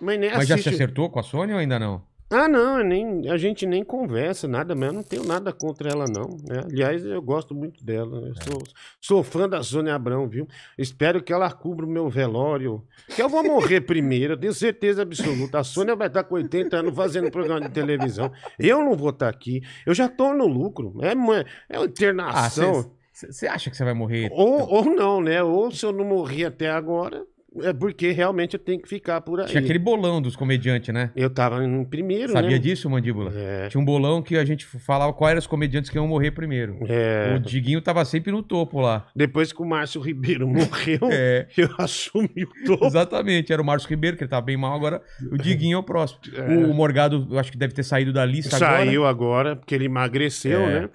mas nem Mas já se acertou com a Sônia ou ainda não? Ah, não, eu nem, a gente nem conversa, nada mesmo. Não tenho nada contra ela, não. né? Aliás, eu gosto muito dela. Eu sou, sou fã da Sônia Abrão, viu? Espero que ela cubra o meu velório. Que eu vou morrer primeiro, eu tenho certeza absoluta. A Sônia vai estar com 80 anos fazendo programa de televisão. Eu não vou estar aqui. Eu já tô no lucro. É, é uma Ah, internação. você acha que você vai morrer? ou, ou não, né? Ou se eu não morri até agora, é porque realmente eu tenho que ficar por aí. Tinha aquele bolão dos comediantes, né? Eu tava em primeiro, Sabia né? disso, Mandíbula? É. Tinha um bolão que a gente falava quais eram os comediantes que iam morrer primeiro. É. O Diguinho tava sempre no topo lá. Depois que o Márcio Ribeiro morreu, É. eu assumi o topo. Exatamente, era o Márcio Ribeiro, que ele tava bem mal agora. O Diguinho é o próximo. O Morgado, eu acho que deve ter saído da lista agora. Saiu agora, porque ele emagreceu, É. né?